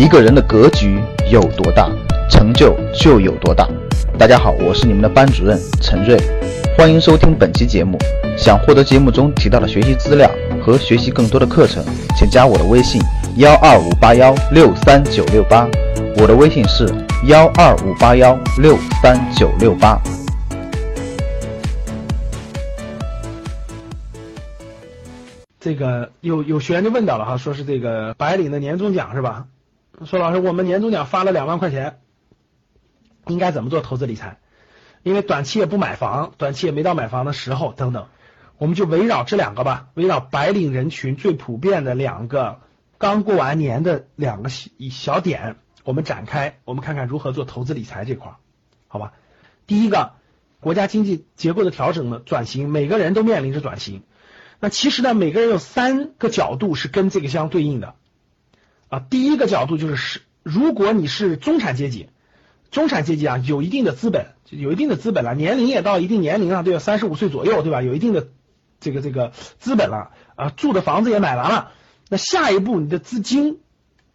一个人的格局有多大，成就就有多大。大家好，我是你们的班主任陈瑞，欢迎收听本期节目。想获得节目中提到的学习资料和学习更多的课程，请加我的微信幺二五八幺六三九六八。我的微信是幺二五八幺六三九六八。这个有有学员就问到了哈，说是这个白领的年终奖是吧？说老师，我们年终奖发了两万块钱，应该怎么做投资理财？因为短期也不买房，短期也没到买房的时候等等，我们就围绕这两个吧，围绕白领人群最普遍的两个刚过完年的两个小小点，我们展开，我们看看如何做投资理财这块，好吧？第一个，国家经济结构的调整呢，转型，每个人都面临着转型。那其实呢，每个人有三个角度是跟这个相对应的啊。第一个角度就是是，如果你是中产阶级，中产阶级啊，有一定的资本，有一定的资本了，年龄也到一定年龄了，对吧？三十五岁左右，对吧？有一定的这个这个资本了啊，住的房子也买完了。那下一步你的资金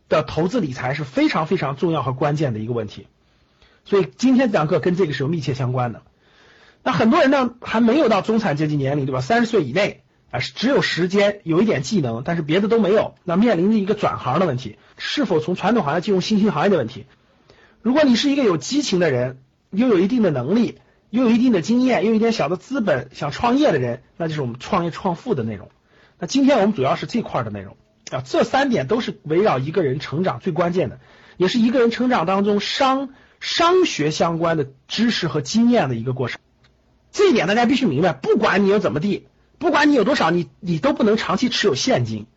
的投资理财是非常非常重要和关键的一个问题。所以今天这堂课跟这个是有密切相关的。那很多人呢还没有到中产阶级年龄，对吧？三十岁以内。啊，只有时间，有一点技能，但是别的都没有，那面临着一个转行的问题，是否从传统行业进入新兴行业的问题。如果你是一个有激情的人，又有一定的能力，又有一定的经验，又有一点小的资本，想创业的人，那就是我们创业创富的内容。那今天我们主要是这块的内容啊，这三点都是围绕一个人成长最关键的，也是一个人成长当中商商学相关的知识和经验的一个过程。这一点大家必须明白，不管你又怎么地。不管你有多少，你你都不能长期持有现金。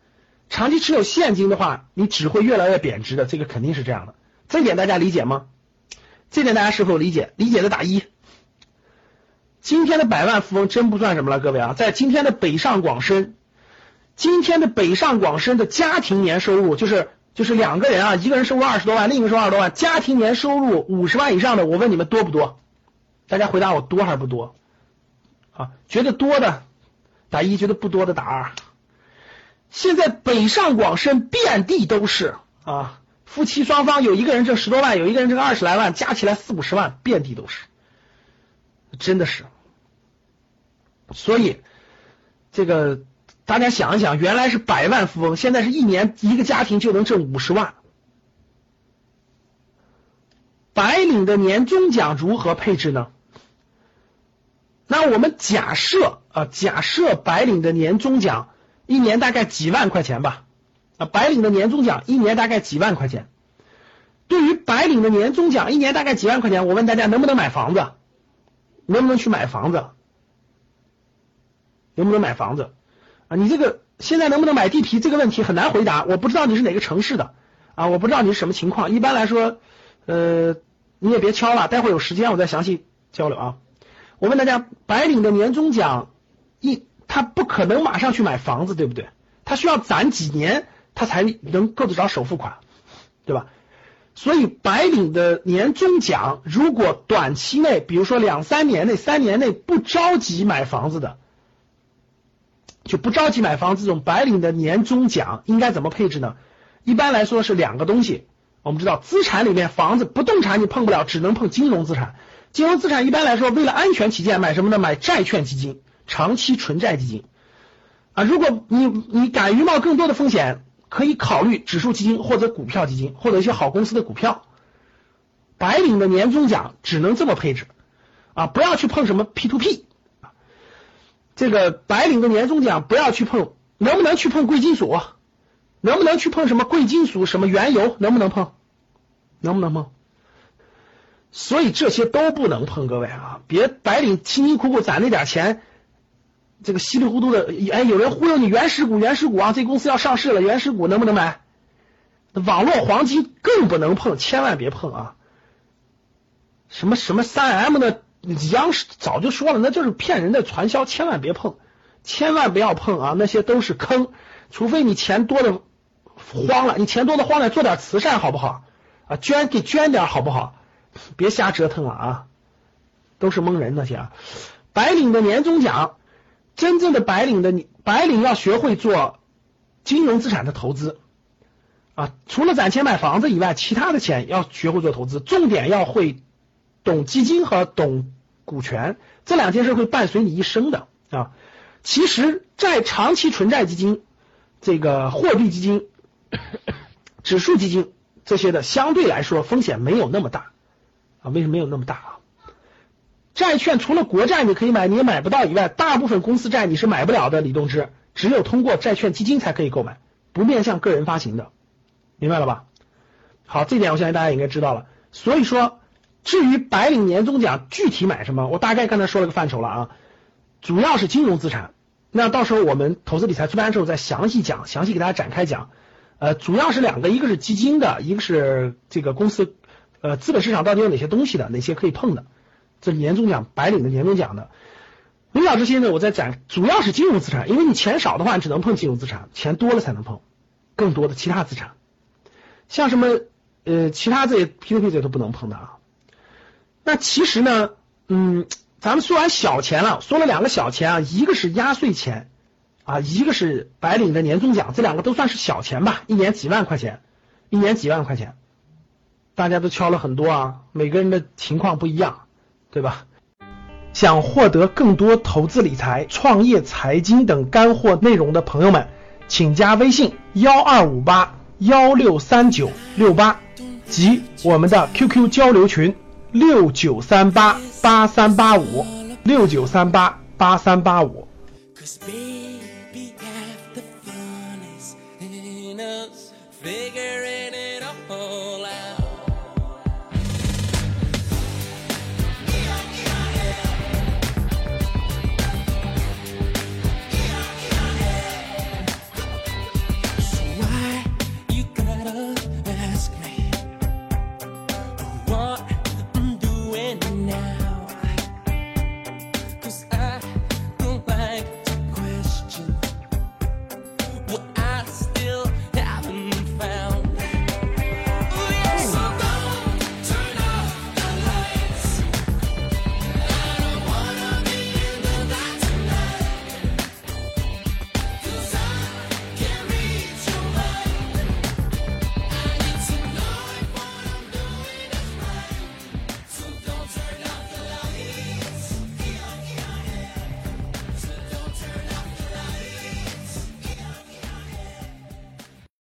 长期持有现金的话，你只会越来越贬值的，这个肯定是这样的。这点大家理解吗？这点大家是否理解？理解的打一。今天的百万富翁真不算什么了，各位啊，在今天的北上广深，今天的北上广深的家庭年收入就是就是两个人啊，一个人收入二十多万，另一个收入二十多万，家庭年收入五十万以上的，我问你们多不多？大家回答我多还是不多？啊，觉得多的。打一觉得不多的打二，现在北上广深遍地都是啊，夫妻双方有一个人挣十多万，有一个人挣二十来万，加起来四五十万，遍地都是，真的是。所以这个大家想一想，原来是百万富翁，现在是一年一个家庭就能挣五十万。白领的年终奖如何配置呢？那我们假设啊，假设白领的年终奖一年大概几万块钱吧，啊，白领的年终奖一年大概几万块钱。对于白领的年终奖一年大概几万块钱，我问大家能不能买房子？能不能去买房子？能不能买房子？啊，你这个现在能不能买地皮这个问题很难回答，我不知道你是哪个城市的啊，我不知道你是什么情况。一般来说，呃，你也别敲了，待会有时间我再详细交流啊。我问大家，白领的年终奖一，他不可能马上去买房子，对不对？他需要攒几年，他才能够得着首付款，对吧？所以，白领的年终奖如果短期内，比如说两三年内、三年内不着急买房子的，就不着急买房子，这种白领的年终奖应该怎么配置呢？一般来说是两个东西。我们知道，资产里面房子、不动产你碰不了，只能碰金融资产。金融资产一般来说，为了安全起见，买什么呢？买债券基金、长期纯债基金啊。如果你你敢于冒更多的风险，可以考虑指数基金或者股票基金，或者一些好公司的股票。白领的年终奖只能这么配置啊，不要去碰什么 P to P 这个白领的年终奖不要去碰，能不能去碰贵金属？能不能去碰什么贵金属？什么原油？能不能碰？能不能碰？所以这些都不能碰，各位啊，别白领辛辛苦苦攒那点钱，这个稀里糊涂的，哎，有人忽悠你原始股，原始股啊，这公司要上市了，原始股能不能买？网络黄金更不能碰，千万别碰啊！什么什么三 M 的，央视早就说了，那就是骗人的传销，千万别碰，千万不要碰啊，那些都是坑，除非你钱多的慌了，你钱多的慌了，做点慈善好不好？啊，捐给捐点好不好？别瞎折腾了啊，都是蒙人那些啊。白领的年终奖，真正的白领的你，白领要学会做金融资产的投资。啊，除了攒钱买房子以外，其他的钱要学会做投资，重点要会懂基金和懂股权，这两件事会伴随你一生的。啊。其实债长期存债基金、这个货币基金、指数基金这些的，相对来说风险没有那么大啊。为什么没有那么大啊？债券除了国债你可以买，你也买不到以外，大部分公司债你是买不了的。李东芝只有通过债券基金才可以购买，不面向个人发行的，明白了吧？好，这点我相信大家应该知道了。所以说，至于白领年终奖具体买什么，我大概刚才说了个范畴了啊。主要是金融资产，那到时候我们投资理财出班的时候再详细讲，详细给大家展开讲。呃，主要是两个，一个是基金的，一个是这个公司呃资本市场到底有哪些东西的，哪些可以碰的，这年终奖白领的年终奖的。领导这些呢，我在讲，主要是金融资产，因为你钱少的话，你只能碰金融资产，钱多了才能碰更多的其他资产，像什么呃其他这些 P to P 这些都不能碰的啊。那其实呢，嗯。咱们说完小钱了，说了两个小钱啊，一个是压岁钱啊，一个是白领的年终奖，这两个都算是小钱吧，一年几万块钱，一年几万块钱，大家都敲了很多啊，每个人的情况不一样，对吧？想获得更多投资理财、创业财经等干货内容的朋友们，请加微信幺二五八幺六三九六八及我们的 QQ 交流群。六九三八八三八五，六九三八八三八五。